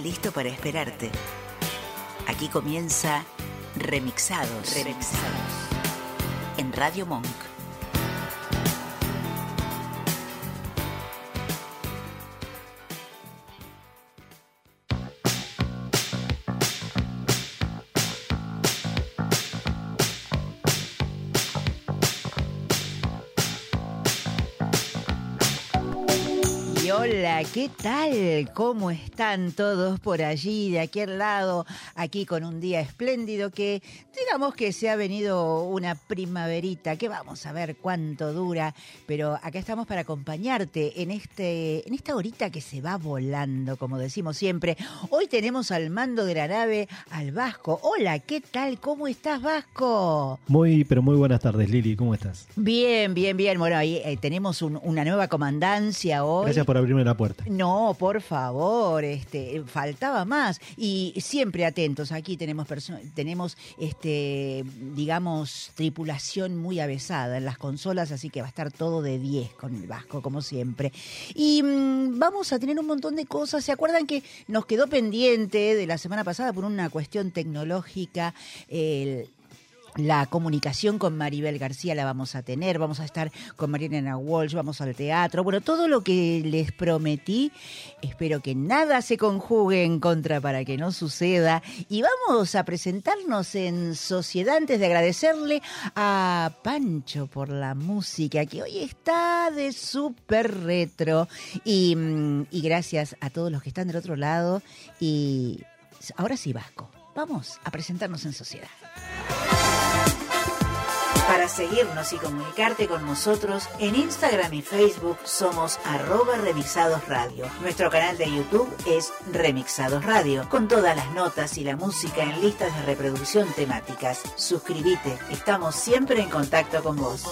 Está listo para esperarte. Aquí comienza Remixados. Remixados. En Radio Monk. ¿Qué tal? ¿Cómo están todos por allí, de aquel lado, aquí con un día espléndido que digamos que se ha venido una primaverita, que vamos a ver cuánto dura, pero acá estamos para acompañarte en este en esta horita que se va volando, como decimos siempre. Hoy tenemos al mando de la nave al Vasco. Hola, ¿qué tal? ¿Cómo estás, Vasco? Muy, pero muy buenas tardes, Lili, ¿cómo estás? Bien, bien, bien. Bueno, ahí eh, tenemos un- una nueva comandancia hoy. Gracias por abrirme la puerta. No, por favor, este, faltaba más. Y siempre atentos, aquí tenemos tenemos este, digamos, tripulación muy avesada en las consolas, así que va a estar todo de 10 con el Vasco, como siempre. Y mm, vamos a tener un montón de cosas. ¿Se acuerdan que nos quedó pendiente de la semana pasada por una cuestión tecnológica? el- la comunicación con Maribel García la vamos a tener, vamos a estar con Mariana Walsh, vamos al teatro, bueno, todo lo que les prometí, espero que nada se conjugue en contra para que no suceda. Y vamos a presentarnos en sociedad antes de agradecerle a Pancho por la música que hoy está de súper retro. Y, mm, y gracias a todos los que están del otro lado. Y ahora sí Vasco, vamos a presentarnos en sociedad. Para seguirnos y comunicarte con nosotros, en Instagram y Facebook somos arroba Remixados Radio. Nuestro canal de YouTube es Remixados Radio, con todas las notas y la música en listas de reproducción temáticas. Suscríbete, estamos siempre en contacto con vos.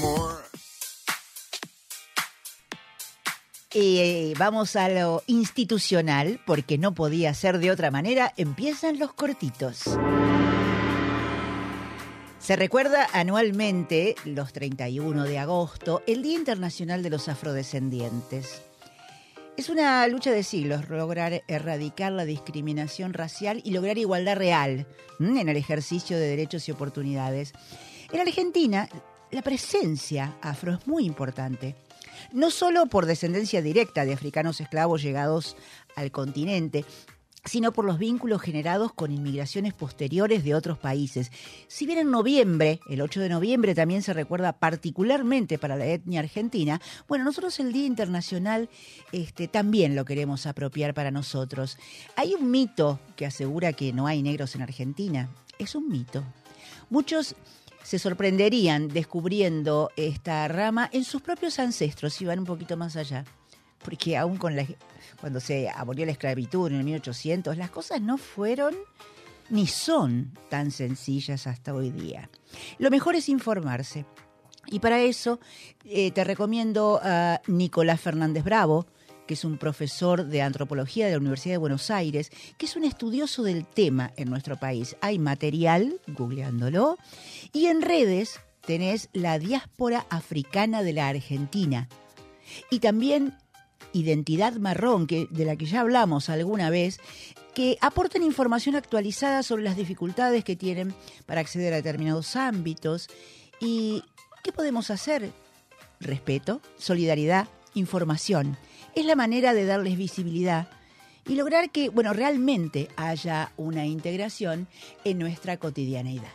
More? Eh, vamos a lo institucional, porque no podía ser de otra manera. Empiezan los cortitos. Se recuerda anualmente, los 31 de agosto, el Día Internacional de los Afrodescendientes. Es una lucha de siglos lograr erradicar la discriminación racial y lograr igualdad real en el ejercicio de derechos y oportunidades. En Argentina, la presencia afro es muy importante no solo por descendencia directa de africanos esclavos llegados al continente, sino por los vínculos generados con inmigraciones posteriores de otros países. Si bien en noviembre, el 8 de noviembre también se recuerda particularmente para la etnia argentina, bueno, nosotros el Día Internacional este, también lo queremos apropiar para nosotros. Hay un mito que asegura que no hay negros en Argentina. Es un mito. Muchos se sorprenderían descubriendo esta rama en sus propios ancestros si van un poquito más allá. Porque aún con la, cuando se abolió la esclavitud en el 1800, las cosas no fueron ni son tan sencillas hasta hoy día. Lo mejor es informarse. Y para eso eh, te recomiendo a Nicolás Fernández Bravo, que es un profesor de antropología de la Universidad de Buenos Aires, que es un estudioso del tema en nuestro país. Hay material, googleándolo, y en redes tenés la diáspora africana de la Argentina. Y también Identidad Marrón, que, de la que ya hablamos alguna vez, que aportan información actualizada sobre las dificultades que tienen para acceder a determinados ámbitos. ¿Y qué podemos hacer? Respeto, solidaridad, información. Es la manera de darles visibilidad y lograr que, bueno, realmente haya una integración en nuestra cotidianeidad.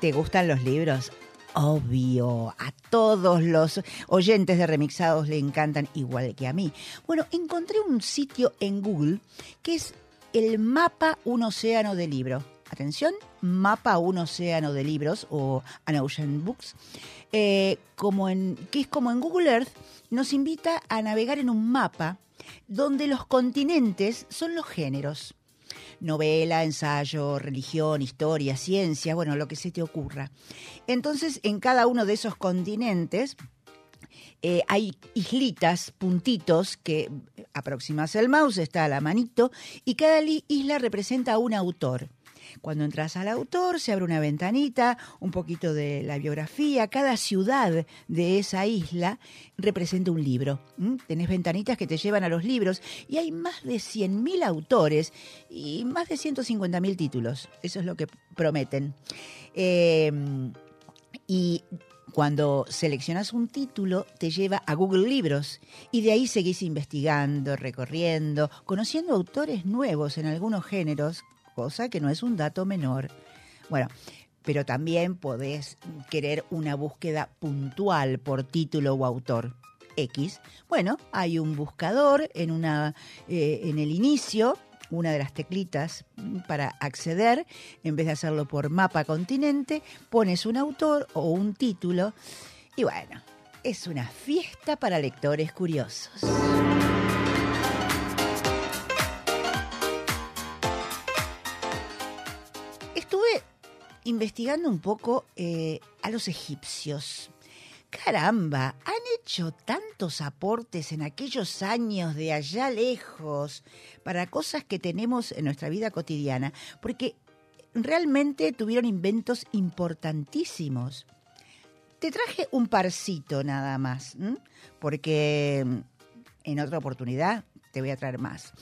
¿Te gustan los libros? Obvio, a todos los oyentes de Remixados le encantan igual que a mí. Bueno, encontré un sitio en Google que es el mapa Un Océano de Libro. atención, Mapa un océano de libros o An Ocean Books, eh, como en, que es como en Google Earth, nos invita a navegar en un mapa donde los continentes son los géneros. Novela, ensayo, religión, historia, ciencia, bueno, lo que se te ocurra. Entonces, en cada uno de esos continentes eh, hay islitas, puntitos que aproximas el mouse, está a la manito, y cada isla representa a un autor. Cuando entras al autor, se abre una ventanita, un poquito de la biografía. Cada ciudad de esa isla representa un libro. ¿m? Tenés ventanitas que te llevan a los libros y hay más de 100.000 autores y más de 150.000 títulos. Eso es lo que prometen. Eh, y cuando seleccionas un título, te lleva a Google Libros y de ahí seguís investigando, recorriendo, conociendo autores nuevos en algunos géneros, cosa que no es un dato menor. Bueno, pero también podés querer una búsqueda puntual por título o autor. X. Bueno, hay un buscador en, una, eh, en el inicio, una de las teclitas mm, para acceder, en vez de hacerlo por mapa continente, pones un autor o un título y bueno, es una fiesta para lectores curiosos. Investigando un poco eh, a los egipcios. Caramba, han hecho tantos aportes en aquellos años de allá lejos para cosas que tenemos en nuestra vida cotidiana, porque realmente tuvieron inventos importantísimos. Te traje un parcito nada más, porque en otra oportunidad te voy a traer más.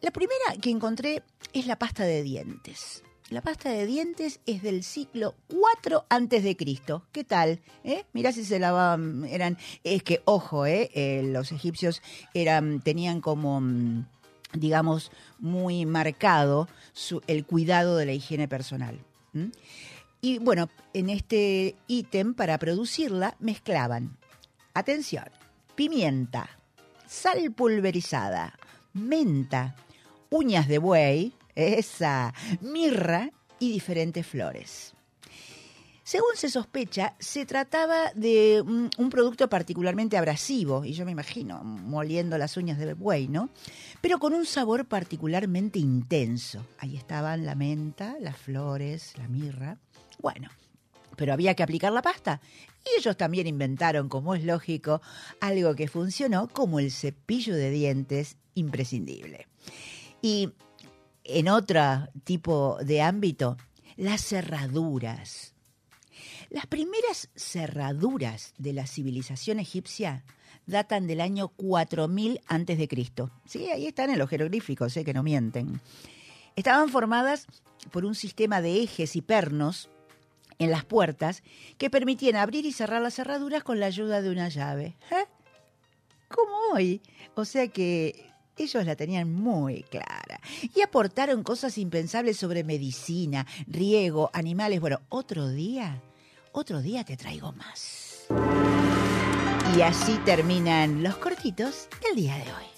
La primera que encontré es la pasta de dientes. La pasta de dientes es del siglo 4 antes de Cristo. ¿Qué tal? ¿Eh? Mirá si se lavaban, eran, es que ojo, ¿eh? Eh, los egipcios eran, tenían como, mm, digamos, muy marcado el cuidado de la higiene personal. Y bueno, en este ítem para producirla mezclaban, atención, pimienta, sal pulverizada, menta, uñas de buey, esa, mirra y diferentes flores. Según se sospecha, se trataba de un, un producto particularmente abrasivo, y yo me imagino moliendo las uñas de buey, ¿no? Pero con un sabor particularmente intenso. Ahí estaban la menta, las flores, la mirra. Bueno, pero había que aplicar la pasta. Y ellos también inventaron, como es lógico, algo que funcionó como el cepillo de dientes imprescindible. Y en otro tipo de ámbito, las cerraduras. Las primeras cerraduras de la civilización egipcia datan del año 4000 antes de Cristo. Sí, ahí están en los jeroglíficos, sé que no mienten. Estaban formadas por un sistema de ejes y pernos en las puertas que permitían abrir y cerrar las cerraduras con la ayuda de una llave. ¿Eh? Como hoy. O sea que ellos la tenían muy clara. Y aportaron cosas impensables sobre medicina, riego, animales. Bueno, otro día, otro día te traigo más. Y así terminan los cortitos del día de hoy.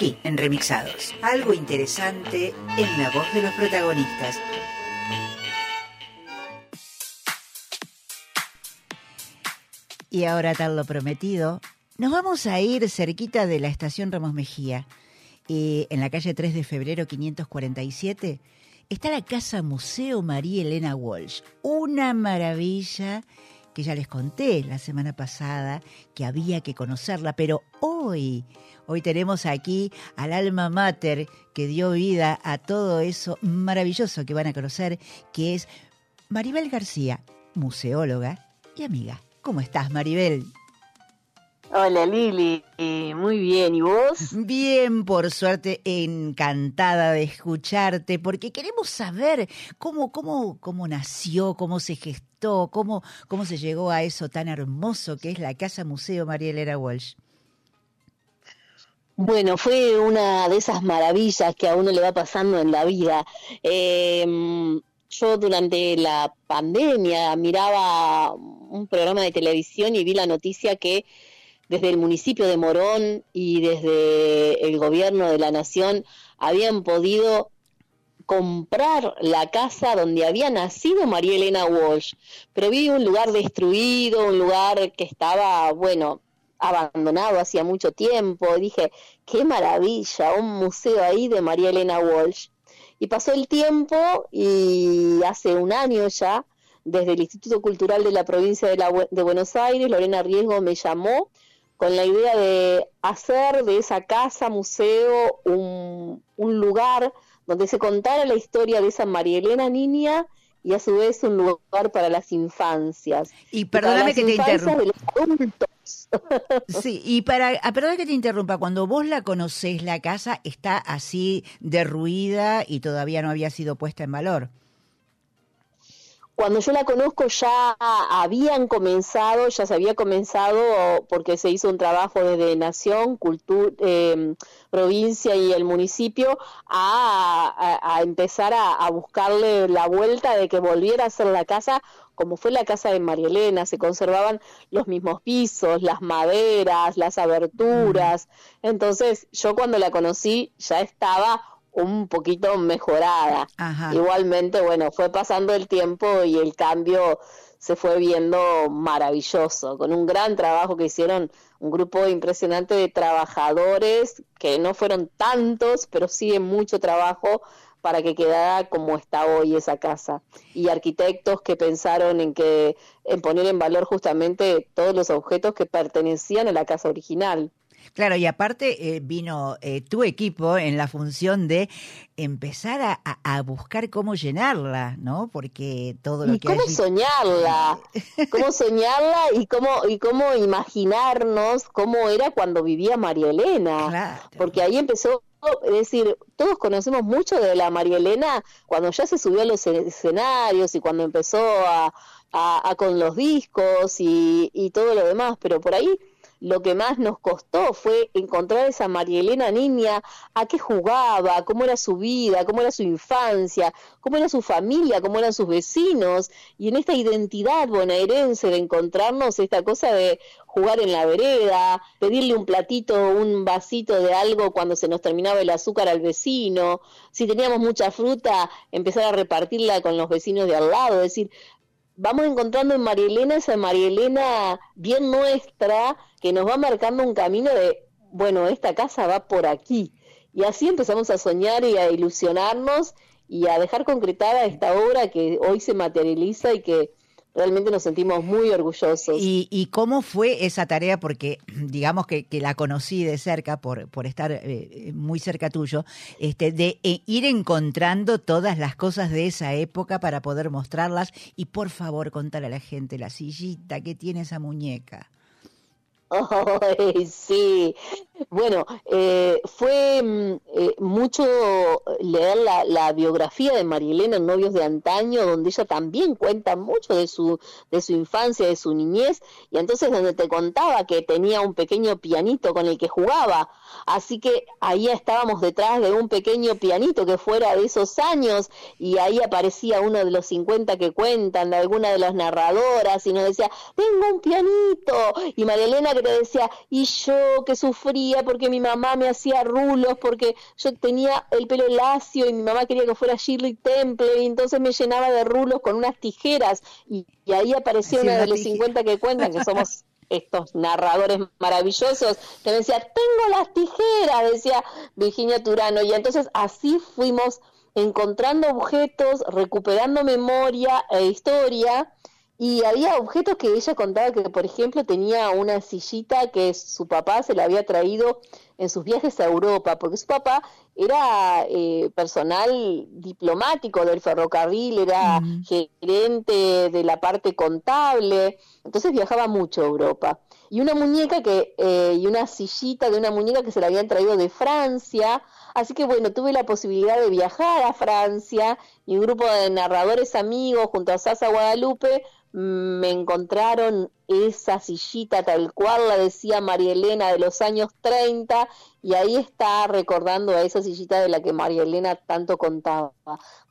Aquí, en Remixados. Algo interesante en la voz de los protagonistas. Y ahora, tal lo prometido, nos vamos a ir cerquita de la estación Ramos Mejía. Eh, en la calle 3 de febrero 547 está la Casa Museo María Elena Walsh. Una maravilla que ya les conté la semana pasada que había que conocerla, pero hoy, hoy tenemos aquí al alma mater que dio vida a todo eso maravilloso que van a conocer, que es Maribel García, museóloga y amiga. ¿Cómo estás, Maribel? Hola Lili, Eh, muy bien, ¿y vos? Bien, por suerte, encantada de escucharte, porque queremos saber cómo, cómo, cómo nació, cómo se gestó, cómo, cómo se llegó a eso tan hermoso que es la Casa Museo María Elena Walsh. Bueno, fue una de esas maravillas que a uno le va pasando en la vida. Eh, yo durante la pandemia miraba un programa de televisión y vi la noticia que desde el municipio de Morón y desde el gobierno de la nación habían podido comprar la casa donde había nacido María Elena Walsh, pero vi un lugar destruido, un lugar que estaba, bueno, abandonado hacía mucho tiempo. Dije, qué maravilla, un museo ahí de María Elena Walsh. Y pasó el tiempo y hace un año ya, desde el Instituto Cultural de la provincia de, la, de Buenos Aires, Lorena Riesgo me llamó con la idea de hacer de esa casa museo un, un lugar donde se contara la historia de esa María Elena niña y a su vez un lugar para las infancias. Y perdóname que te interrumpa. de los adultos. Sí, y para, ah, perdón que te interrumpa, cuando vos la conocés, la casa está así derruida y todavía no había sido puesta en valor. Cuando yo la conozco ya habían comenzado, ya se había comenzado porque se hizo un trabajo desde Nación, Cultura, eh, provincia y el municipio a, a- a empezar a, a buscarle la vuelta de que volviera a ser la casa como fue la casa de María Elena, se conservaban los mismos pisos, las maderas, las aberturas. Entonces yo cuando la conocí ya estaba un poquito mejorada. Ajá. Igualmente, bueno, fue pasando el tiempo y el cambio se fue viendo maravilloso, con un gran trabajo que hicieron un grupo impresionante de trabajadores, que no fueron tantos, pero sí en mucho trabajo para que quedara como está hoy esa casa. Y arquitectos que pensaron en que en poner en valor justamente todos los objetos que pertenecían a la casa original. Claro, y aparte eh, vino eh, tu equipo en la función de empezar a, buscar cómo llenarla, ¿no? Porque todo lo y que cómo allí- soñarla, cómo soñarla y cómo y cómo imaginarnos cómo era cuando vivía María Elena, Claro. porque ahí empezó, es decir, todos conocemos mucho de la María Elena cuando ya se subió a los escenarios y cuando empezó a, a- a con los discos y, y todo lo demás, pero por ahí lo que más nos costó fue encontrar esa María Elena niña, a qué jugaba, cómo era su vida, cómo era su infancia, cómo era su familia, cómo eran sus vecinos, y en esta identidad bonaerense de encontrarnos esta cosa de jugar en la vereda, pedirle un platito, un vasito de algo cuando se nos terminaba el azúcar al vecino, si teníamos mucha fruta, empezar a repartirla con los vecinos de al lado, decir, vamos encontrando en María Elena esa María Elena bien nuestra que nos va marcando un camino de, bueno, esta casa va por aquí. Y así empezamos a soñar y a ilusionarnos y a dejar concretada esta obra que hoy se materializa y que realmente nos sentimos muy orgullosos. ¿Y, y cómo fue esa tarea? Porque digamos que, que la conocí de cerca por, por estar eh, muy cerca tuyo, este, de eh, ir encontrando todas las cosas de esa época para poder mostrarlas. Y por favor, contar a la gente la sillita que tiene esa muñeca. Ay, sí. Bueno, eh, fue mm, eh, mucho leer la, biografía de María Elena en Novios de Antaño, donde ella también cuenta mucho de su, de su infancia, de su niñez, y entonces donde te contaba que tenía un pequeño pianito con el que jugaba. Así que ahí estábamos detrás de un pequeño pianito que fuera de esos años, y ahí aparecía uno de los 50 que cuentan, de alguna de las narradoras, y nos decía, tengo un pianito, y María Elena que te decía, y yo que porque mi mamá me hacía rulos, porque yo tenía el pelo lacio y mi mamá quería que fuera Shirley Temple, y entonces me llenaba de rulos con unas tijeras, y, y ahí apareció una de los tije- 50 que cuentan, que somos estos narradores maravillosos, que me decía, tengo las tijeras, decía Virginia Turano, y entonces así fuimos encontrando objetos, recuperando memoria e historia, y había objetos que ella contaba que, por ejemplo, tenía una sillita que su papá se la había traído en sus viajes a Europa, porque su papá era eh, personal diplomático del ferrocarril, era gerente de la parte contable, entonces viajaba mucho a Europa. Y una muñeca que, eh, y una sillita de una muñeca que se la habían traído de Francia, Así que bueno, tuve la posibilidad de viajar a Francia y un grupo de narradores amigos junto a Sasa Guadalupe me encontraron esa sillita tal cual la decía María Elena de los años 30 y ahí está recordando a esa sillita de la que María Elena tanto contaba.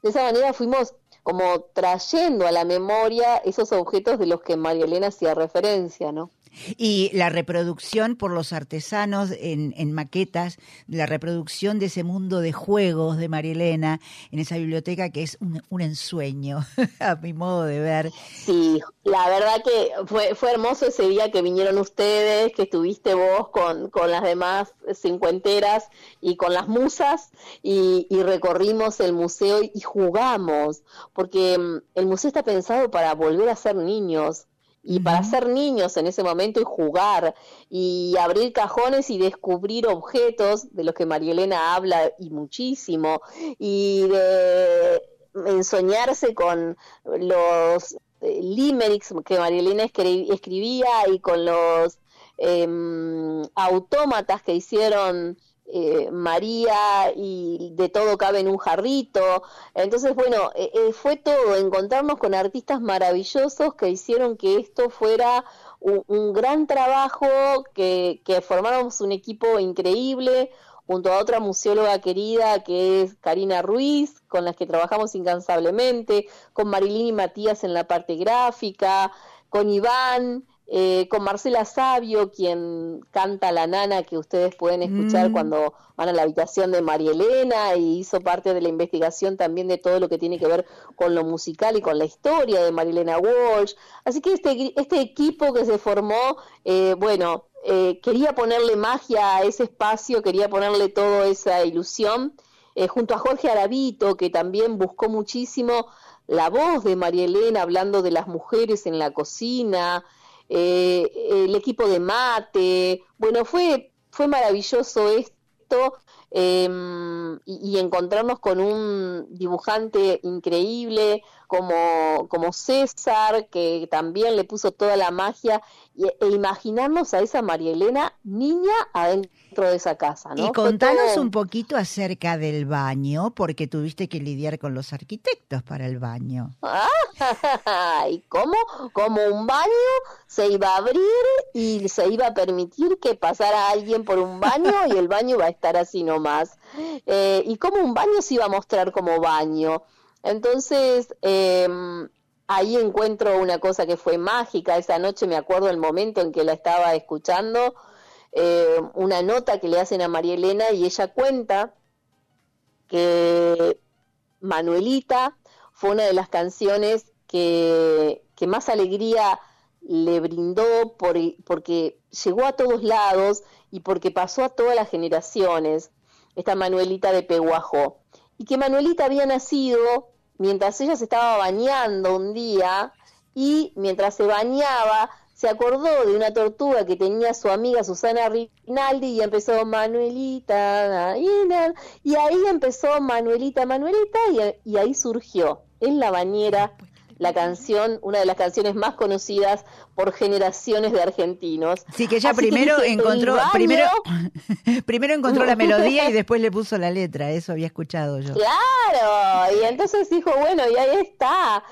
De esa manera fuimos como trayendo a la memoria esos objetos de los que María Elena hacía referencia, ¿no? Y la reproducción por los artesanos en, en maquetas, la reproducción de ese mundo de juegos de María Elena en esa biblioteca que es un, un ensueño, a mi modo de ver. Sí, la verdad que fue, fue hermoso ese día que vinieron ustedes, que estuviste vos con, con las demás cincuenteras y con las musas y, y recorrimos el museo y jugamos, porque mm, el museo está pensado para volver a ser niños y para ser niños en ese momento y jugar y abrir cajones y descubrir objetos de los que María Elena habla y muchísimo y de ensoñarse con los eh, limericks que María Elena escri- escribía y con los em, autómatas que hicieron eh, María y de todo cabe en un jarrito. Entonces, bueno, eh, eh, fue todo, encontrarnos con artistas maravillosos que hicieron que esto fuera un, gran trabajo, que, que formáramos un equipo increíble junto a otra museóloga querida que es Karina Ruiz, con las que trabajamos incansablemente, con Marilyn y Matías en la parte gráfica, con Iván, eh, con Marcela Sabio, quien canta La Nana, que ustedes pueden escuchar Mm. cuando van a la habitación de María Elena, y hizo parte de la investigación también de todo lo que tiene que ver con lo musical y con la historia de María Elena Walsh. Así que este, este equipo que se formó, eh, bueno, eh, quería ponerle magia a ese espacio, quería ponerle toda esa ilusión, eh, junto a Jorge Aravito, que también buscó muchísimo la voz de María Elena hablando de las mujeres en la cocina, eh, el equipo de mate, bueno, fue, fue maravilloso esto. eh, y, y encontrarnos con un dibujante increíble como, como César, que también le puso toda la magia, y, e imaginarnos a esa María Elena niña adentro de esa casa. ¿no? Y contanos todo- un poquito acerca del baño, porque tuviste que lidiar con los arquitectos para el baño. ¿Y cómo? Como un baño se iba a abrir y se iba a permitir que pasara alguien por un baño y el baño iba a estar así nomás. Eh, y como un baño se iba a mostrar como baño. Entonces, eh, ahí encuentro una cosa que fue mágica. Esa noche me acuerdo el momento en que la estaba escuchando, eh, una nota que le hacen a María Elena y ella cuenta que Manuelita fue una de las canciones que, que más alegría le brindó por, porque llegó a todos lados y porque pasó a todas las generaciones, esta Manuelita de Peguajó. Y que Manuelita había nacido mientras ella se estaba bañando un día y mientras se bañaba se acordó de una tortuga que tenía su amiga Susana Rinaldi y empezó Manuelita, y ahí empezó Manuelita, Manuelita y, y ahí surgió en la bañera la canción, una de las canciones más conocidas por generaciones de argentinos. Sí, que ella Así que primero dije, encontró, primero, primero encontró la melodía y después le puso la letra, eso había escuchado yo. Claro, y entonces dijo, bueno, y ahí está.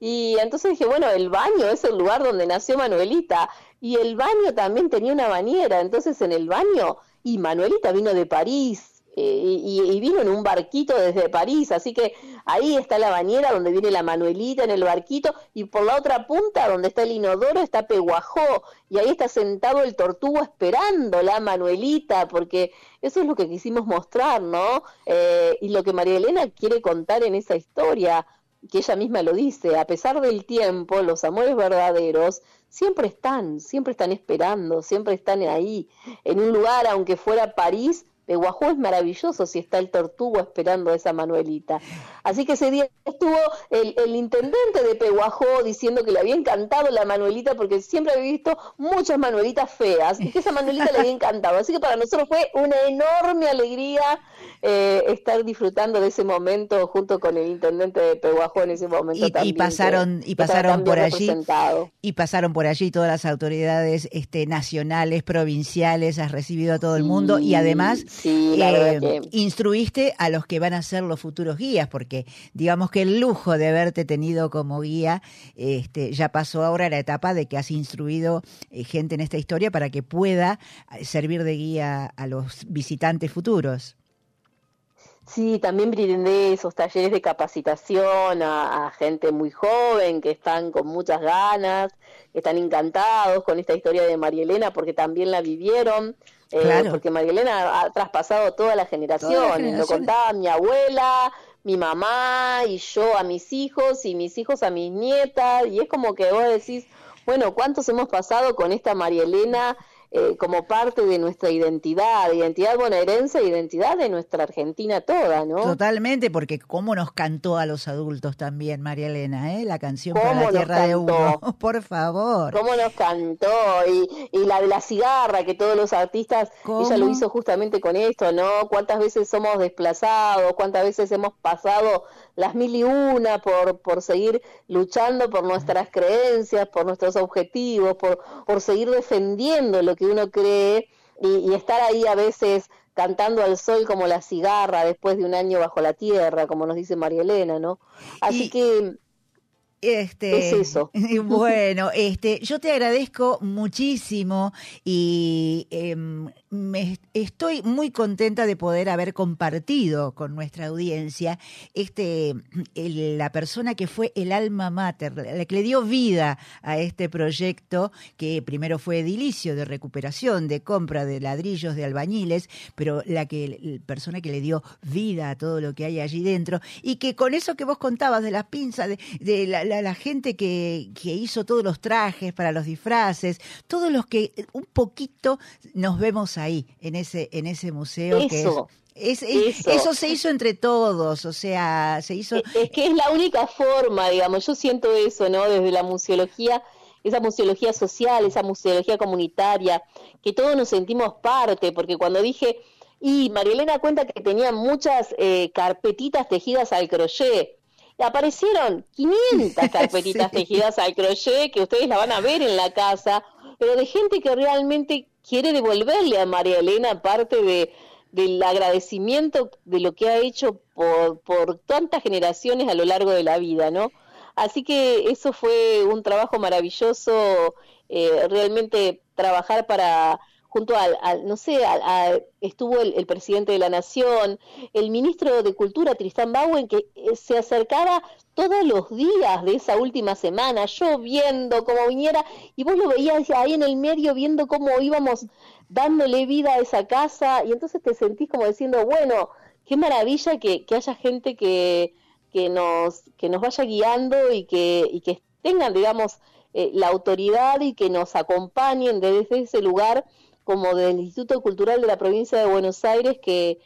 Y entonces dije, bueno, el baño es el lugar donde nació Manuelita. Y el baño también tenía una bañera. Entonces en el baño, y Manuelita vino de París. Y, y vino en un barquito desde París, así que ahí está la bañera donde viene la Manuelita en el barquito y por la otra punta donde está el inodoro está Peguajó y ahí está sentado el tortugo esperando la Manuelita porque eso es lo que quisimos mostrar, ¿no? Eh, y lo que María Elena quiere contar en esa historia, que ella misma lo dice, a pesar del tiempo, los amores verdaderos siempre están, siempre están esperando, siempre están ahí, en un lugar, aunque fuera París, Peguajó es maravilloso si está el tortugo esperando a esa Manuelita. Así que ese día estuvo el, el intendente de Peguajó diciendo que le había encantado la Manuelita porque siempre había visto muchas Manuelitas feas y que esa Manuelita le había encantado. Así que para nosotros fue una enorme alegría eh, estar disfrutando de ese momento junto con el intendente de Peguajó en ese momento Y, también. y pasaron, que- y pasaron por allí, y pasaron por allí todas las autoridades este, nacionales, provinciales, has recibido a todo el mundo y Sí, además sí, la eh, verdad que- instruiste a los que van a ser los futuros guías, porque digamos que el lujo de haberte tenido como guía este, ya pasó ahora la etapa de que has instruido eh, gente en esta historia para que pueda eh, servir de guía a los visitantes futuros. Sí, también brindé esos talleres de capacitación a, a gente muy joven que están con muchas ganas, que están encantados con esta historia de María Elena porque también la vivieron, eh, Claro. porque María Elena ha traspasado todas las generaciones, lo generaciones. contaba mi abuela, mi mamá y yo a mis hijos y mis hijos a mis nietas y es como que vos decís, bueno, ¿cuántos hemos pasado con esta María Elena? Eh, como parte de nuestra identidad, identidad bonaerense, identidad de nuestra Argentina toda, ¿no? Totalmente, porque cómo nos cantó a los adultos también, María Elena, ¿eh? la canción para ¿Cómo la tierra de uno. Por favor. cómo nos cantó y, y la de la cigarra que todos los artistas ¿Cómo? ella lo hizo justamente con esto no cuántas veces somos desplazados cuántas veces hemos pasado las mil y una por por seguir luchando por nuestras creencias por nuestros objetivos por por seguir defendiendo lo que uno cree y, y estar ahí a veces cantando al sol como la cigarra después de un año bajo la tierra como nos dice María Elena no así Y- que Este, Es eso. Bueno, este, yo te agradezco muchísimo y em, me estoy muy contenta de poder haber compartido con nuestra audiencia este el- la persona que fue el alma mater, la que le dio vida a este proyecto que primero fue edilicio de recuperación, de compra de ladrillos de albañiles, pero la que la persona que le dio vida a todo lo que hay allí dentro y que con eso que vos contabas de las pinzas, de, de la, la- la gente que, que hizo todos los trajes para los disfraces, todos los que un poquito nos vemos ahí, en ese, en ese museo que es- Eso. es, es- Eso. eso se hizo entre todos, o sea, se hizo... Es- Es que es la única forma, digamos, yo siento eso, ¿no? Desde la museología, esa museología social, esa museología comunitaria, que todos nos sentimos parte, porque cuando dije, y María Elena cuenta que tenía muchas eh, carpetitas tejidas al crochet, aparecieron 500 carpetitas Sí. tejidas al crochet, que ustedes la van a ver en la casa, pero de gente que realmente quiere devolverle a María Elena parte de, del agradecimiento de lo que ha hecho por, por tantas generaciones a lo largo de la vida, ¿no? Así que eso fue un trabajo maravilloso, eh, realmente trabajar para, junto al, al- no sé, al- estuvo el, presidente de la Nación, el ministro de Cultura, Tristán Bauen, que eh, se acercaba todos los días de esa última semana, lloviendo, como viniera, y vos lo veías ahí en el medio viendo cómo íbamos dándole vida a esa casa, y entonces te sentís como diciendo, bueno, qué maravilla que, que haya gente que, que nos, que nos vaya guiando y que, y que tengan, digamos, eh, la autoridad y que nos acompañen desde ese lugar, como del Instituto Cultural de la Provincia de Buenos Aires, que,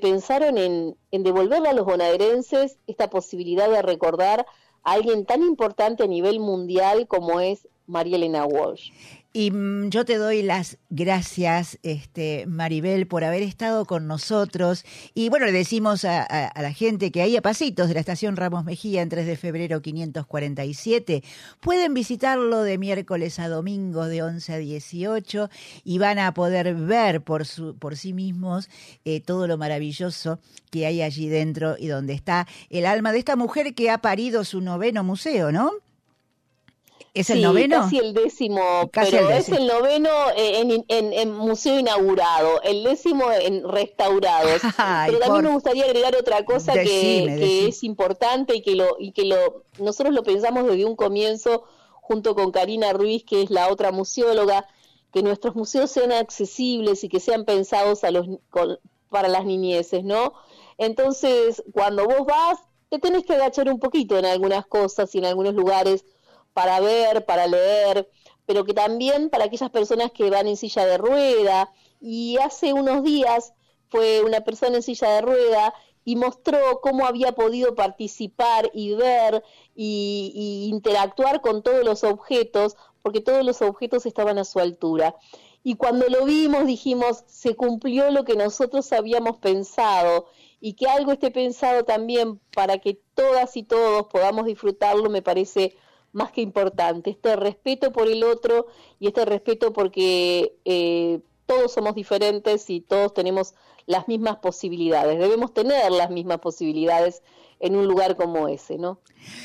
pensaron en, en devolverle a los bonaerenses esta posibilidad de recordar a alguien tan importante a nivel mundial como es María Elena Walsh. Y mm, yo te doy las gracias, este, Maribel, por haber estado con nosotros. Y bueno, le decimos a, a- la gente que ahí a pasitos de la estación Ramos Mejía en 3 de febrero 547, pueden visitarlo de miércoles a domingo de 11 a 18 y van a poder ver por, su, por sí mismos eh, todo lo maravilloso que hay allí dentro y donde está el alma de esta mujer que ha parido su noveno museo, ¿no? ¿Es el Sí, noveno? Casi el décimo, Casi pero el es el noveno eh, en, en- en museo inaugurado, el décimo en restaurados. Ay, pero también por- me gustaría agregar otra cosa que, Decime, que decime. es importante y que lo y que lo nosotros lo pensamos desde un comienzo junto con Karina Ruiz, que es la otra museóloga, que nuestros museos sean accesibles y que sean pensados a los con- para las niñeces, ¿no? Entonces, cuando vos vas, te tenés que agachar un poquito en algunas cosas y en algunos lugares para ver, para leer, pero que también para aquellas personas que van en silla de rueda. Y hace unos días fue una persona en silla de rueda y mostró cómo había podido participar y ver y, y interactuar con todos los objetos, porque todos los objetos estaban a su altura. Y cuando lo vimos dijimos, se cumplió lo que nosotros habíamos pensado y que algo esté pensado también para que todas y todos podamos disfrutarlo me parece más que importante. Este respeto por el otro y este respeto porque eh, todos somos diferentes y todos tenemos las mismas posibilidades. Debemos tener las mismas posibilidades en un lugar como ese, ¿no?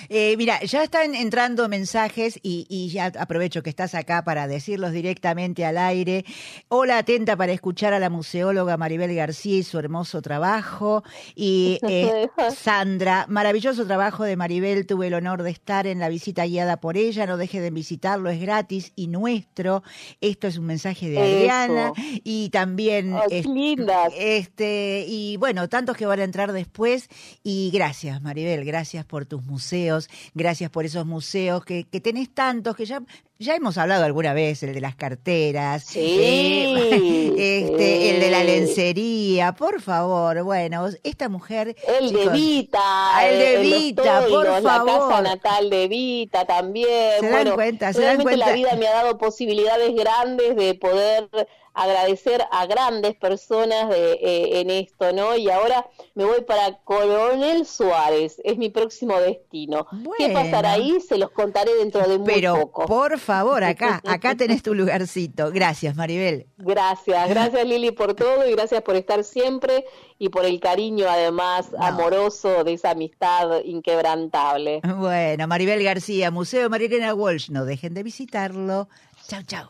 Eh, mira, ya están entrando mensajes y, y ya aprovecho que estás acá para decirlos directamente al aire. Hola, atenta para escuchar a la museóloga Maribel García y su hermoso trabajo. Y eh, Sandra, maravilloso trabajo de Maribel. Tuve el honor de estar en la visita guiada por ella. No deje de visitarlo, es gratis y nuestro. Esto es un mensaje de Eso. Adriana. Y también Ay, qué es- lindas. este, y bueno, tantos que van a entrar después. Y gracias, Maribel, gracias por tus museos, gracias por esos museos que, que tenés tantos, que ya, ya hemos hablado alguna vez, el de las carteras, Sí, eh, este, sí. el de la lencería, por favor, bueno, esta mujer. El de Vita, el de Vita, por Toldos, favor. la casa natal de Vita también. ¿Se dan bueno, cuenta? ¿Se dan realmente la cuenta? vida me ha dado posibilidades grandes de poder agradecer a grandes personas de, eh, en esto, ¿no? Y ahora me voy para Coronel Suárez, es mi próximo destino. ¿Qué pasará ahí? Se los contaré dentro de muy Pero poco. por favor. Favor, acá, acá tenés tu lugarcito. Gracias, Maribel. Gracias, gracias Lili por todo y gracias por estar siempre y por el cariño además No. amoroso de esa amistad inquebrantable. Bueno, Maribel García, Museo Marilena Walsh, no dejen de visitarlo. Chau, chau.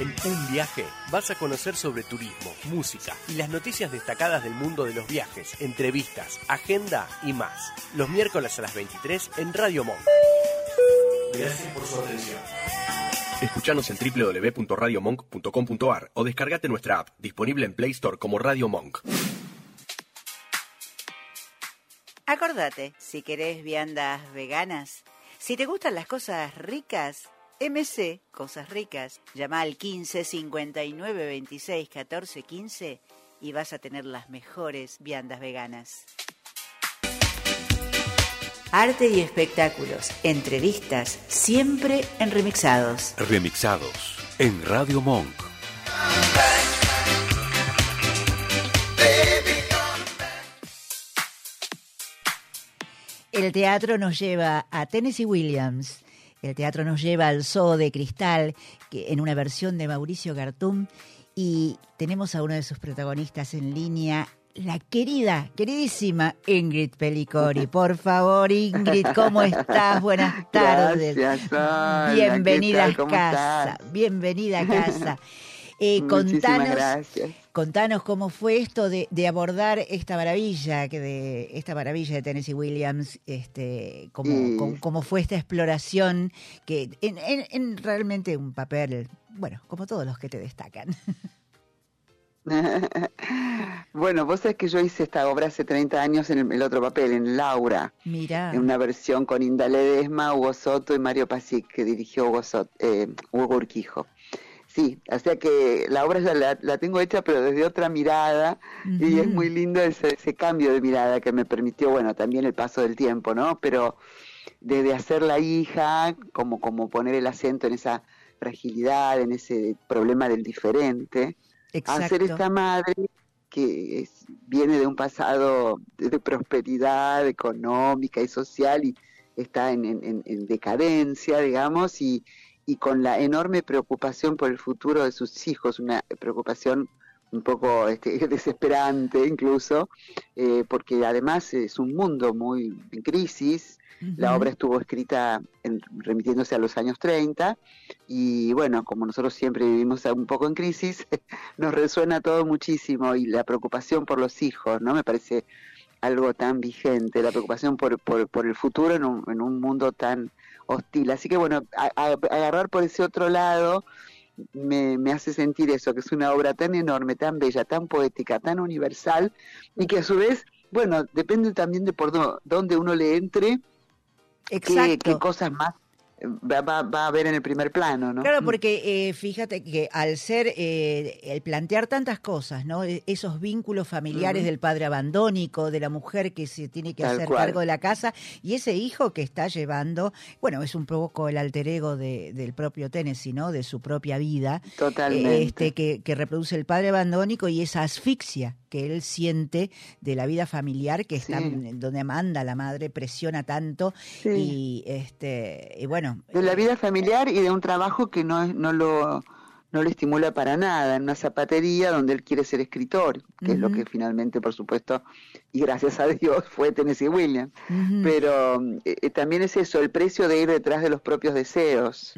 En un viaje vas a conocer sobre turismo, música y las noticias destacadas del mundo de los viajes, entrevistas, agenda y más. Los miércoles a las 23 en Radio Monk. Gracias por su atención. Escuchanos en www.radiomonk.com.ar o descargate nuestra app, disponible en Play Store como Radio Monk. Acordate, si querés viandas veganas, si te gustan las cosas ricas, MC, Cosas Ricas, llama al 15 59 26 14 15 y vas a tener las mejores viandas veganas. Arte y espectáculos, entrevistas, siempre en remixados. Remixados en Radio Monk. El teatro nos lleva a Tennessee Williams. El teatro nos lleva al Zoo de Cristal, que en una versión de Mauricio Gartum. Y tenemos a uno de sus protagonistas en línea, la querida, queridísima Ingrid Pelicori. Por favor, Ingrid, ¿cómo estás? Buenas tardes. Gracias. Bienvenida ¿Qué a casa. estás? Bienvenida a casa. Eh, contanos, gracias. Contanos cómo fue esto de, de abordar esta maravilla, que de esta maravilla de Tennessee Williams, este, cómo, Sí. cómo- cómo fue esta exploración, que en, en- en realmente un papel, bueno, como todos los que te destacan. bueno, vos sabés que yo hice esta obra hace 30 años en el, el otro papel, en Laura, Mira, en una versión con Inda Ledesma, Hugo Soto y Mario Pasic, que dirigió Hugo, Sot- eh, Hugo Urquijo. Sí, o sea que la obra ya la, la tengo hecha, pero desde otra mirada, y es muy lindo ese, ese cambio de mirada que me permitió, bueno, también el paso del tiempo, ¿no? Pero desde hacer la hija, como, como poner el acento en esa fragilidad, en ese problema del diferente, exacto. esta madre que es- viene de un pasado de, prosperidad económica y social y está en- en- en decadencia, digamos, y, y con la enorme preocupación por el futuro de sus hijos, una preocupación un poco este, desesperante incluso, eh, porque además es un mundo muy en crisis, la obra estuvo escrita en- remitiéndose a los años 30 y bueno, como nosotros siempre vivimos un poco en crisis, nos resuena todo muchísimo y la preocupación por los hijos, ¿no? Me parece algo tan vigente, la preocupación por, por, por el futuro en un, en un mundo tan hostil. Así que bueno, a- a- agarrar por ese otro lado me, me hace sentir eso, que es una obra tan enorme, tan bella, tan poética, tan universal y que a su vez bueno, depende también de por dó- dónde uno le entre, qué, qué cosas más va, va- va a ver en el primer plano, ¿no? Claro, porque eh, fíjate que al ser, eh, el plantear tantas cosas, ¿no? E- Esos vínculos familiares del padre abandónico, de la mujer que se tiene que Tal hacer cual. cargo de la casa, y ese hijo que está llevando, bueno, es un poco el alter ego de- del propio Tennessee, ¿no? De su propia vida, Totalmente. este, que, que reproduce el padre abandónico y esa asfixia que él siente de la vida familiar que está Sí. donde manda la madre, presiona tanto Sí. y este y bueno, de la vida familiar y de un trabajo que no no lo no lo estimula para nada en una zapatería donde él quiere ser escritor, que es lo que finalmente, por supuesto, y gracias a Dios fue Tennessee Williams. Pero eh, eh, también es eso, el precio de ir detrás de los propios deseos.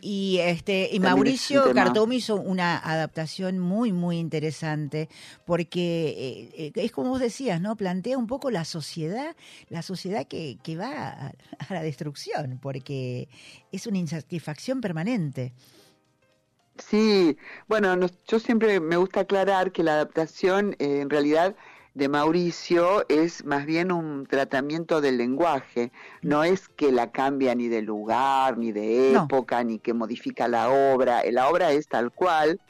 Y este y También Mauricio es hizo una adaptación muy muy interesante porque eh, es como vos decías, ¿no? Plantea un poco la sociedad, la sociedad que, que va a, a la destrucción, porque es una insatisfacción permanente. Sí, bueno, nos- yo siempre me gusta aclarar que la adaptación eh, en realidad de Mauricio es más bien un tratamiento del lenguaje, no es que la cambia ni de lugar, ni de No. época, ni que modifica la obra, Eh, la obra es tal cual,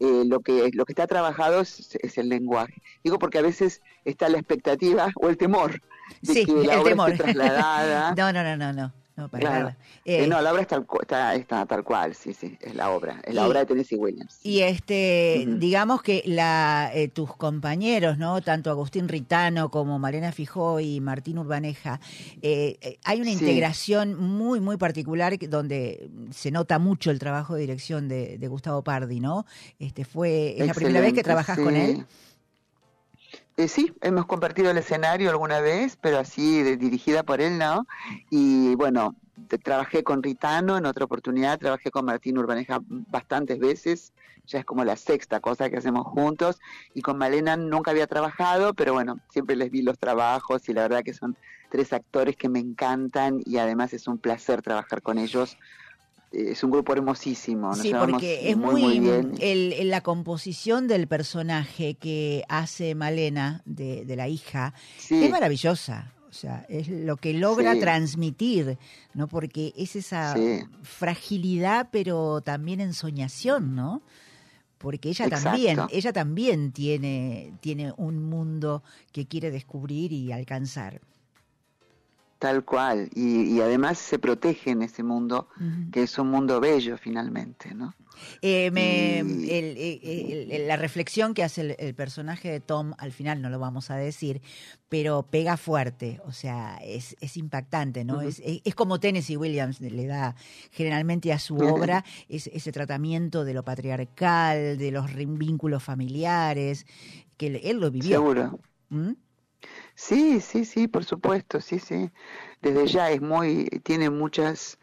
eh, lo que lo que está trabajado es, es el lenguaje. Digo porque a veces está la expectativa o el temor de Sí, que la el obra temor. esté trasladada. No, no, no, no, no, no, para Claro. nada. Eh, Eh, no, la obra está, está, está tal cual, sí, sí, es la obra, es la Y- obra de Tennessee Williams. Y este, digamos que la, eh, tus compañeros, ¿no? Tanto Agustín Ritano como Malena Fijó y Martín Urbaneja, eh, eh, hay una Sí. integración muy, muy particular donde se nota mucho el trabajo de dirección de, de Gustavo Pardi, ¿no? Este fue, es la primera vez que trabajas con él. Eh, sí, hemos compartido el escenario alguna vez, pero así de- dirigida por él, ¿no? Y bueno, trabajé con Ritano en otra oportunidad, trabajé con Martín Urbaneja bastantes veces, ya es como la sexta cosa que hacemos juntos, y con Malena nunca había trabajado, pero bueno, siempre les vi los trabajos y la verdad que son tres actores que me encantan y además es un placer trabajar con ellos. Es un grupo hermosísimo, nos Sí, porque es muy, muy, muy bien. el- el- la composición del personaje que hace Malena, de, de la hija, Sí. es maravillosa. O sea, es lo que logra Sí. transmitir, ¿no? Porque es esa Sí. fragilidad, pero también ensoñación, ¿no? Porque ella Exacto. también, ella también tiene, tiene un mundo que quiere descubrir y alcanzar. Tal cual, y, y además se protege en ese mundo, que es un mundo bello finalmente, ¿no? Eh, me- el- el- el- la reflexión que hace el, personaje de Tom, al final no lo vamos a decir, pero pega fuerte, o sea, es, es impactante, ¿no? Es, es, es como Tennessee Williams le da generalmente a su obra es- ese tratamiento de lo patriarcal, de los vínculos familiares, que él, él lo vivió. Seguro. ¿Mm? Sí, sí, sí, por supuesto, sí, sí. Desde ya es muy, tiene muchas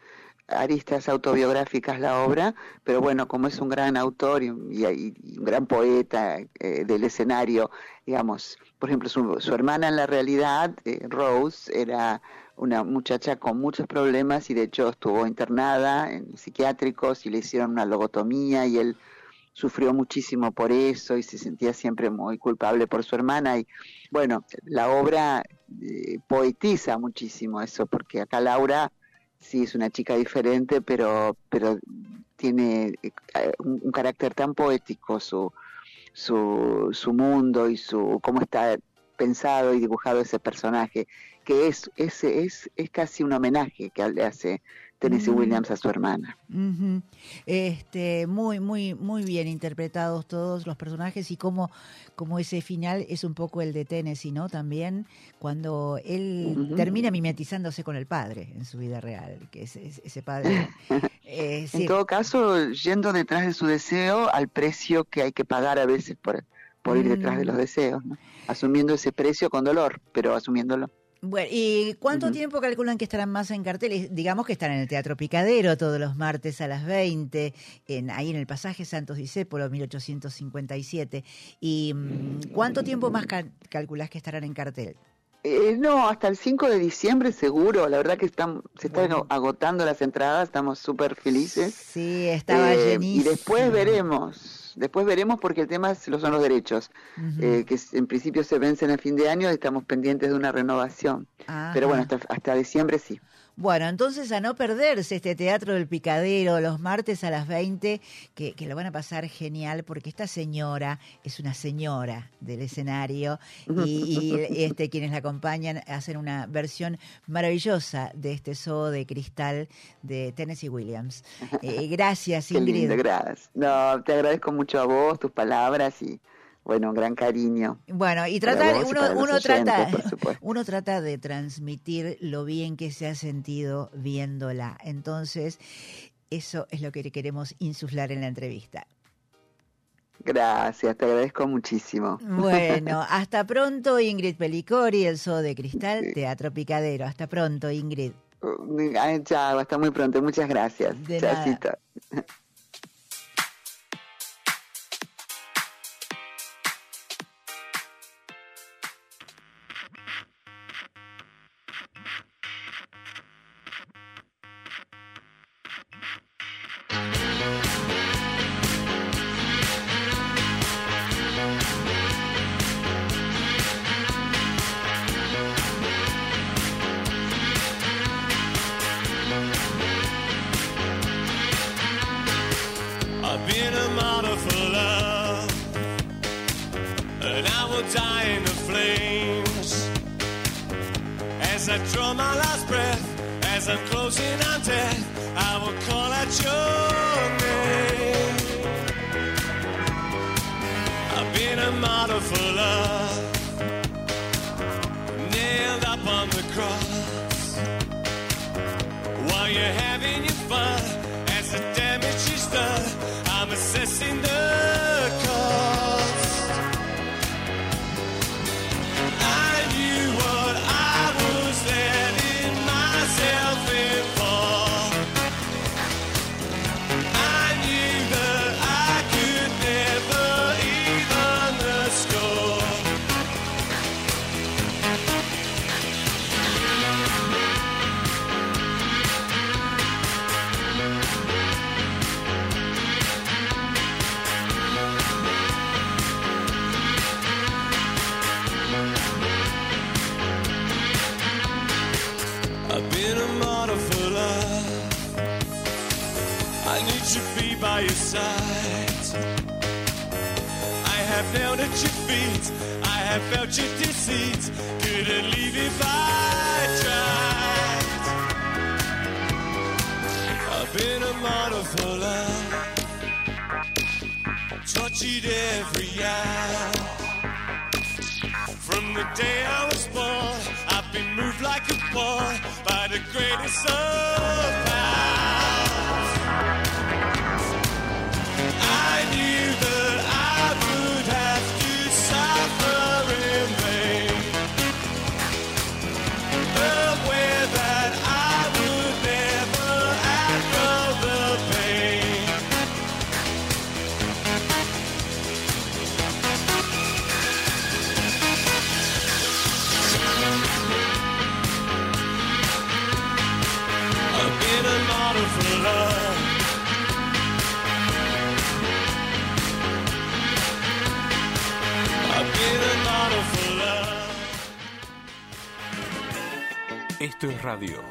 aristas autobiográficas la obra, pero bueno, como es un gran autor y, y- y un gran poeta eh, del escenario, digamos, por ejemplo, su, su hermana en la realidad, eh, Rose, era una muchacha con muchos problemas y de hecho estuvo internada en psiquiátricos y le hicieron una logotomía y él sufrió muchísimo por eso y se sentía siempre muy culpable por su hermana. Y bueno, la obra eh, poetiza muchísimo eso, porque acá Laura sí es una chica diferente, pero, pero tiene eh, un, carácter tan poético su, su, su mundo y su cómo está pensado y dibujado ese personaje, que es, es, es, es casi un homenaje que le hace Tennessee Mm. Williams a su hermana. Este, muy, muy, muy bien interpretados todos los personajes y como, como ese final es un poco el de Tennessee, ¿no? También cuando él termina mimetizándose con el padre en su vida real, que es, es- ese padre. eh, En todo caso, yendo detrás de su deseo al precio que hay que pagar a veces por, por ir detrás de Mm. los deseos, ¿no? asumiendo ese precio con dolor, pero asumiéndolo. Bueno, ¿y cuánto tiempo calculan que estarán más en carteles? Digamos que están en el Teatro Picadero todos los martes a las 20, en, ahí en el pasaje Santos Discépolo, 1857. ¿Y mm, cuánto tiempo más cal- calculás que estarán en cartel? Eh, no, hasta el 5 de diciembre seguro, la verdad que están, se están Bueno. agotando las entradas, estamos súper felices. Sí, estaba Eh, llenísimo. Y después veremos. Veremos. Después veremos porque el tema es- lo son los derechos, eh, que en principio se vencen a fin de año y estamos pendientes de una renovación. Pero bueno, hasta, hasta diciembre sí. Bueno, entonces a no perderse este Teatro del Picadero los martes a las 20, que, que lo van a pasar genial porque esta señora es una señora del escenario y, y, este, quienes la acompañan hacen una versión maravillosa de este zoo de cristal de Tennessee Williams. Eh, gracias, Qué Ingrid. lindo, gracias. No, te agradezco mucho a vos, tus palabras y, bueno, un gran cariño. Bueno, y tratar, vos uno, uno oyentes, trata, uno trata de transmitir lo bien que se ha sentido viéndola. Entonces, eso es lo que queremos insuflar en la entrevista. Gracias, te agradezco muchísimo. Bueno, hasta pronto, Ingrid Pelicori, el Zoo de Cristal, Teatro Picadero. Hasta pronto, Ingrid. Ay, Chao, hasta muy pronto. Muchas gracias. De been a model for love, and I will die in the flames. As I draw my last breath, as I'm closing on death, I will call out your name. I've been a model for love, missing the I felt your deceit. Couldn't leave if I tried. I've been a model for love. Tortured every hour. From the day I was born, I've been moved like a pawn by the greatest of powers. Esto es radio.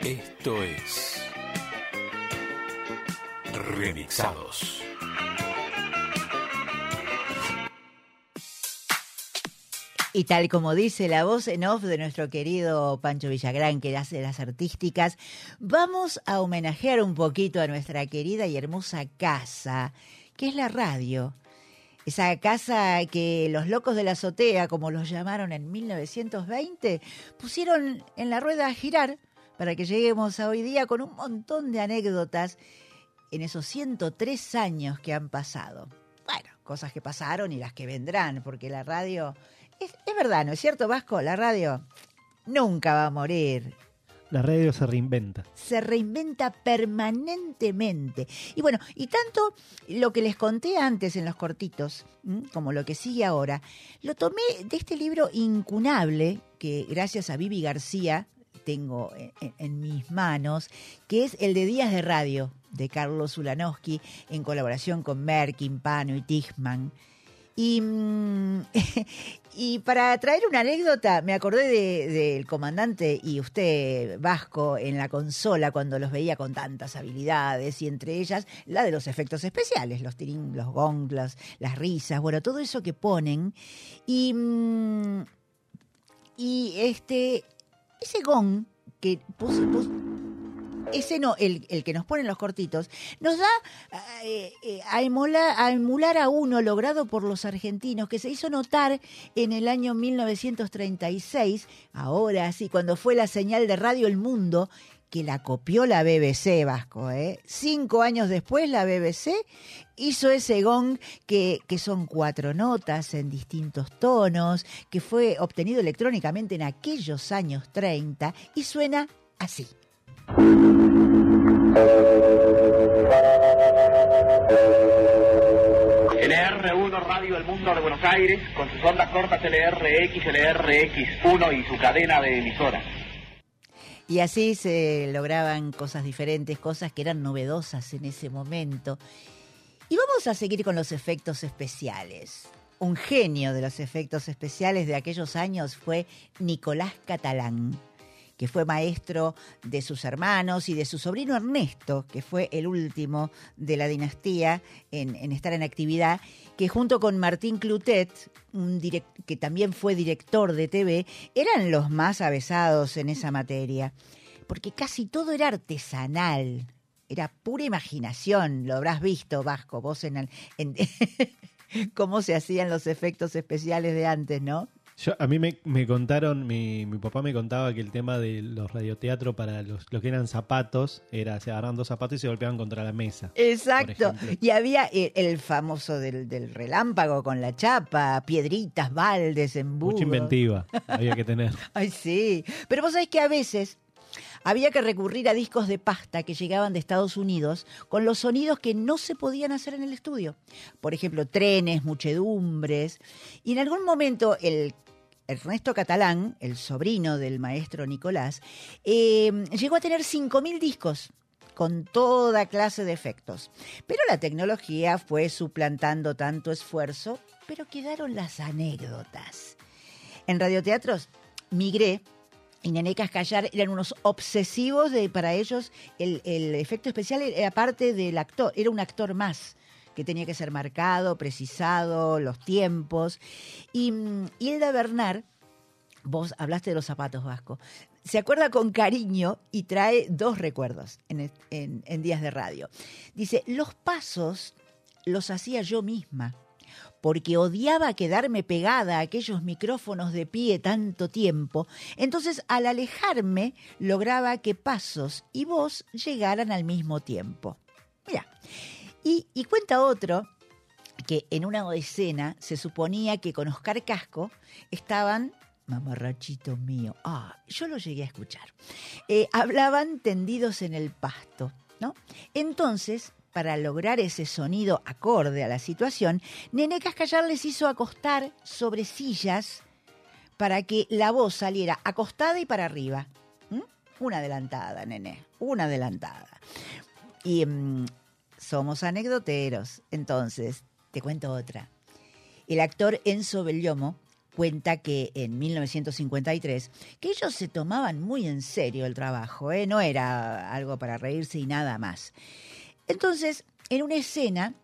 Esto es. Remixados. Y tal como dice la voz en off de nuestro querido Pancho Villagrán, que hace las artísticas, vamos a homenajear un poquito a nuestra querida y hermosa casa, que es la radio. Esa casa que los locos de la azotea, como los llamaron en 1920, pusieron en la rueda a girar para que lleguemos a hoy día con un montón de anécdotas en esos 103 años que han pasado. Bueno, cosas que pasaron y las que vendrán, porque la radio... Es, es verdad, ¿no es cierto, Vasco? La radio nunca va a morir. La radio se reinventa. Se reinventa permanentemente. Y bueno, y tanto lo que les conté antes en los cortitos, como lo que sigue ahora, lo tomé de este libro incunable que gracias a Vivi García, tengo en, en mis manos, que es el de Días de Radio de Carlos Ulanowski en colaboraón con Merkin, Pano y Tichman. Y, mm, y para traer una anécdota, me acordé de- del comandante y usted, Vasco, en la consola cuando los veía con tantas habilidades y entre ellas la de los efectos especiales, los tirín, los gongs, las, risas, bueno, todo eso que ponen. Y, mm, y este, ese gong que puso- ese no, el, el que nos ponen los cortitos, nos da eh, eh, a, emular, a emular a uno logrado por los argentinos, que se hizo notar en el año 1936, ahora sí, cuando fue la señal de Radio El Mundo, que la copió la BBC Vasco. ¿eh? Cinco años después la BBC hizo ese gong que, que son cuatro notas en distintos tonos, que fue obtenido electrónicamente en aquellos años 30 y suena así. LR1 Radio El Mundo de Buenos Aires, con sus ondas cortas LRX, LRX1 y su cadena de emisoras. Y así se lograban cosas diferentes, cosas que eran novedosas en ese momento. Y vamos a seguir con los efectos especiales. Un genio de los efectos especiales de aquellos años fue Nicolás Catalán, que fue maestro de sus hermanos y de su sobrino Ernesto, que fue el último de la dinastía en, estar en actividad, que junto con Martín Clutet, un direc- que también fue director de TV, eran los más avesados en esa materia, porque casi todo era artesanal, era pura imaginación, lo habrás visto, Vasco, vos en, el- en- cómo se hacían los efectos especiales de antes, ¿no? Yo, a mí me, me contaron, mi, mi papá me contaba que el tema de los radioteatros para los, los que eran zapatos era se agarraban dos zapatos y se golpeaban contra la mesa. Exacto. Y había el, el famoso del, del relámpago con la chapa, piedritas, baldes, embudos. Mucha inventiva había que tener. Ay, sí. Pero vos sabés que a veces había que recurrir a discos de pasta que llegaban de Estados Unidos con los sonidos que no se podían hacer en el estudio. Por ejemplo, trenes, muchedumbres. Y en algún momento el Ernesto Catalán, el sobrino del maestro Nicolás, eh, llegó a tener 5.000 discos con toda clase de efectos. Pero la tecnología fue suplantando tanto esfuerzo, pero quedaron las anécdotas. En radioteatros migré y Nené Cascallar eran unos obsesivos de para ellos el, el efecto especial era parte del actor, era un actor más que tenía que ser marcado, precisado, los tiempos. Y Hilda Bernard, vos hablaste de los zapatos vasco, se acuerda con cariño y trae dos recuerdos en- en días de radio. Dice, los pasos los hacía yo misma porque odiaba quedarme pegada a aquellos micrófonos de pie tanto tiempo, entonces al alejarme lograba que pasos y voz llegaran al mismo tiempo. Mira, y, cuenta otro que en una escena se suponía que con Oscar Casco estaban, mamarrachito mío, ah, yo lo llegué a escuchar, eh, hablaban tendidos en el pasto, ¿no? Entonces, para lograr ese sonido acorde a la situación, Nené Cascallar les hizo acostar sobre sillas para que la voz saliera acostada y para arriba. Una adelantada, Nené, una adelantada. Y mm, somos anecdoteros, entonces te cuento otra. El actor Enzo Bellomo cuenta que en 1953, que ellos se tomaban muy en serio el trabajo, ¿eh? no era algo para reírse y nada más. Entonces, en una escena,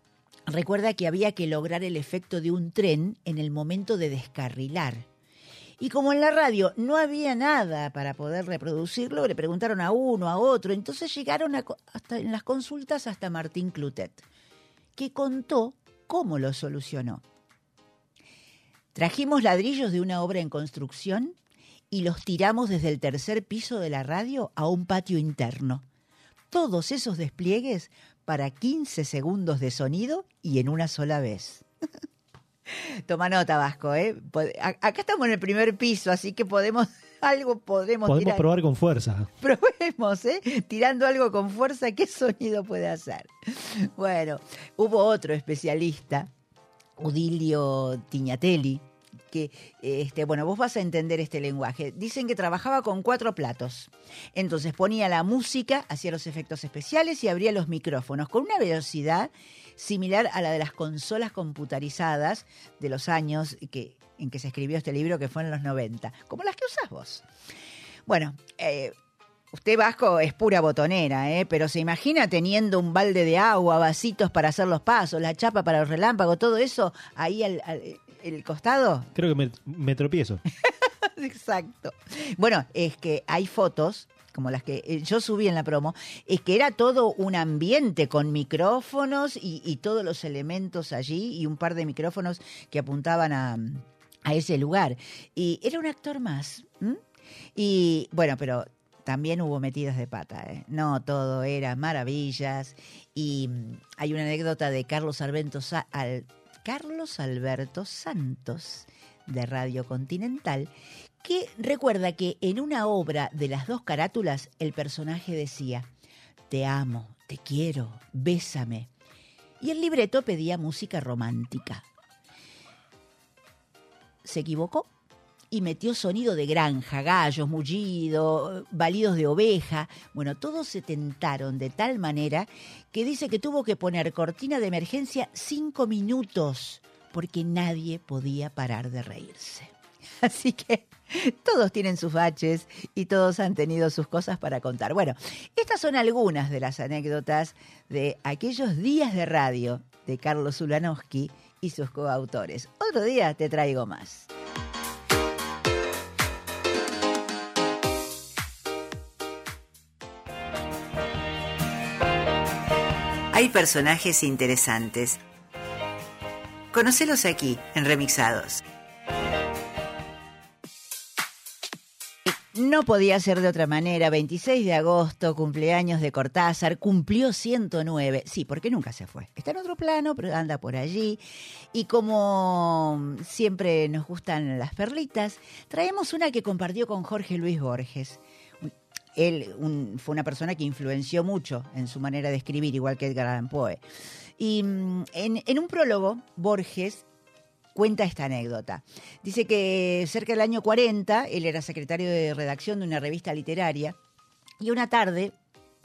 recuerda que había que lograr el efecto de un tren en el momento de descarrilar. Y como en la radio no había nada para poder reproducirlo, le preguntaron a uno, a otro, entonces llegaron a hasta en las consultas hasta Martín Clutet, que contó cómo lo solucionó. Trajimos ladrillos de una obra en construcción y los tiramos desde el tercer piso de la radio a un patio interno. Todos esos despliegues para 15 segundos de sonido y en una sola vez. Toma nota, Vasco, ¿eh? Acá estamos en el primer piso, así que podemos, algo podemos, Podemos tirar. probar con fuerza. Probemos, ¿eh? Tirando algo con fuerza, ¿qué sonido puede hacer? Bueno, hubo otro especialista, Udilio Tiñatelli, este, bueno, vos vas a entender este lenguaje. Dicen que trabajaba con cuatro platos. Entonces ponía la música, hacía los efectos especiales y abría los micrófonos con una velocidad similar a la de las consolas computarizadas de los años que, en que se escribió este libro, que fue en los 90, como las que usás vos. Bueno, eh, Usted Vasco es pura botonera, ¿eh? pero se imagina teniendo un balde de agua, vasitos para hacer los pasos, la chapa para los relámpagos, todo eso ahí al el costado. Creo que me, me tropiezo. Exacto. Bueno, es que hay fotos como las que eh, yo subí en la promo, es que era todo un ambiente con micrófonos y, y todos los elementos allí y un par de micrófonos que apuntaban a, a ese lugar. Y era un actor más. ¿m? Y bueno, pero también hubo metidas de pata, ¿eh? No, todo era maravillas. Y mm, hay una anécdota de Carlos Alberto, Sa- Al- Carlos Alberto Santos de Radio Continental que recuerda que en una obra de las dos carátulas el personaje decía, te amo, te quiero, bésame. Y el libreto pedía música romántica. Se equivocó y metió sonido de granja, gallos, mullido, balidos de oveja. Bueno, todos se tentaron de tal manera que dice que tuvo que poner cortina de emergencia cinco minutos porque nadie podía parar de reírse. Así que todos tienen sus baches y todos han tenido sus cosas para contar. Bueno, estas son algunas de las anécdotas de aquellos días de radio de Carlos Ulanowski y sus coautores. Otro día te traigo más. Personajes interesantes. Conocelos aquí, en Remixados. No podía ser de otra manera. 26 de agosto, cumpleaños de Cortázar, cumplió 109. Sí, porque nunca se fue. Está en otro plano, pero anda por allí. Y como siempre nos gustan las perlitas, traemos una que compartió con Jorge Luis Borges. Él fue una persona que influenció mucho en su manera de escribir, igual que Edgar Allan Poe. Y mm, en, en un prólogo, Borges cuenta esta anécdota. Dice que cerca del año 40, él era secretario de redacción de una revista literaria, y una tarde,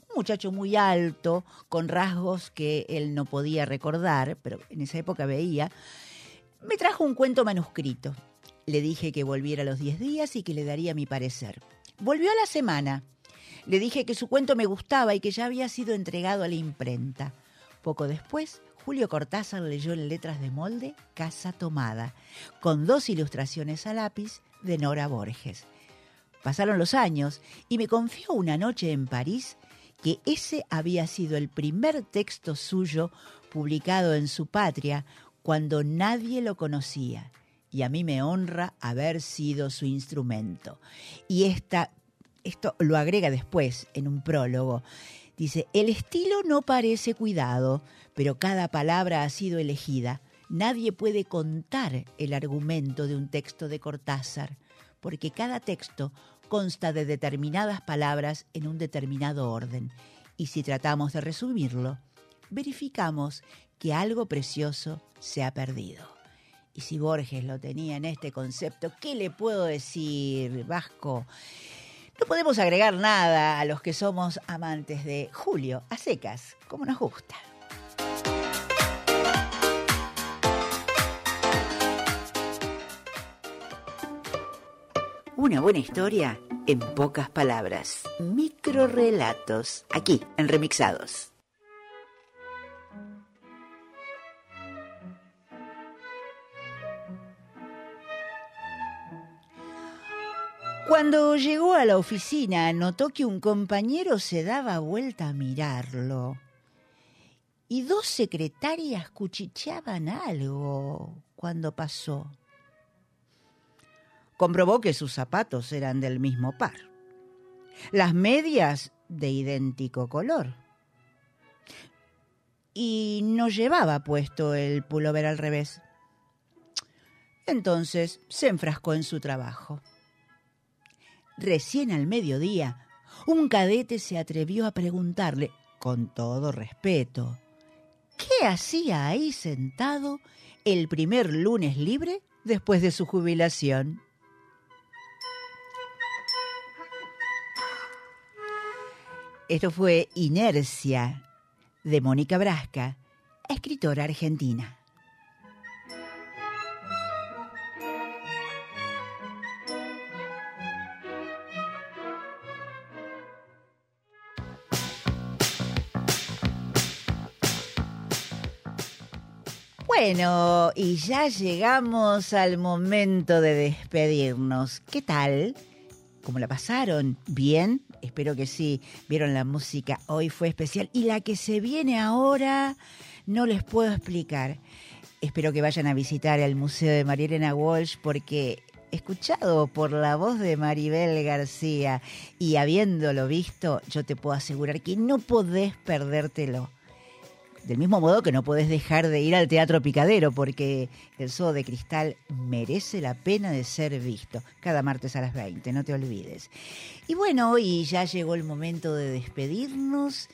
un muchacho muy alto, con rasgos que él no podía recordar, pero en esa época veía, me trajo un cuento manuscrito. Le dije que volviera a los 10 días y que le daría mi parecer. Volvió a la semana. Le dije que su cuento me gustaba y que ya había sido entregado a la imprenta. Poco después, Julio Cortázar leyó en letras de molde Casa Tomada, con dos ilustraciones a lápiz de Nora Borges. Pasaron los años y me confió una noche en París que ese había sido el primer texto suyo publicado en su patria cuando nadie lo conocía. Y a mí me honra haber sido su instrumento. Y esta, esto lo agrega después en un prólogo. Dice, el estilo no parece cuidado, pero cada palabra ha sido elegida. Nadie puede contar el argumento de un texto de Cortázar, porque cada texto consta de determinadas palabras en un determinado orden. Y si tratamos de resumirlo, verificamos que algo precioso se ha perdido. Y si Borges lo tenía en este concepto, ¿qué le puedo decir, Vasco? No podemos agregar nada a los que somos amantes de Julio, a secas, como nos gusta. Una buena historia en pocas palabras. Microrelatos, aquí en Remixados. Cuando llegó a la oficina, notó que un compañero se daba vuelta a mirarlo. Y dos secretarias cuchicheaban algo cuando pasó. Comprobó que sus zapatos eran del mismo par. Las medias de idéntico color. Y no llevaba puesto el pullover al revés. Entonces se enfrascó en su trabajo. Recién al mediodía, un cadete se atrevió a preguntarle, con todo respeto, ¿qué hacía ahí sentado el primer lunes libre después de su jubilación. Esto fue Inercia de Mónica Brasca, escritora argentina. Bueno, y ya llegamos al momento de despedirnos. ¿Qué tal? ¿Cómo la pasaron? ¿Bien? Espero que sí. Vieron la música, hoy fue especial. Y la que se viene ahora, no les puedo explicar. Espero que vayan a visitar el Museo de María Elena Walsh porque escuchado por la voz de Maribel García y habiéndolo visto, yo te puedo asegurar que no podés perdértelo. Del mismo modo que no podés dejar de ir al Teatro Picadero, porque el Zoo de Cristal merece la pena de ser visto. Cada martes a las 20, no te olvides. Y bueno, hoy ya llegó el momento de despedirnos.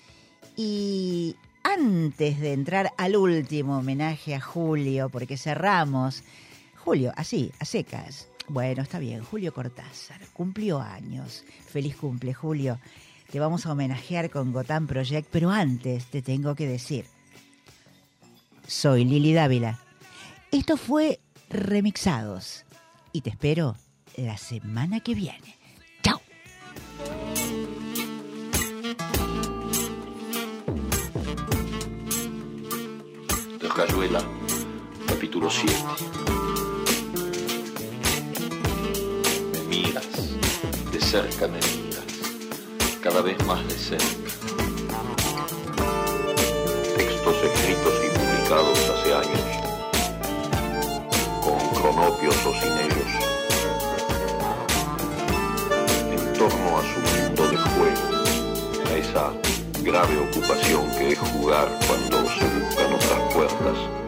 Y antes de entrar al último homenaje a Julio, porque cerramos. Julio, así, a secas. Bueno, está bien, Julio Cortázar, cumplió años. Feliz cumple, Julio. Te vamos a homenajear con Gotham Project, pero antes te tengo que decir soy Lili Dávila. Esto fue Remixados y te espero la semana que viene. ¡Chao! de Rayuela, capítulo 7. Me miras, de cerca me miras, cada vez más de cerca. Textos escritos y hace años, con cronopios o sin ellos, en torno a su mundo de juego, a esa grave ocupación que es jugar cuando se buscan otras puertas.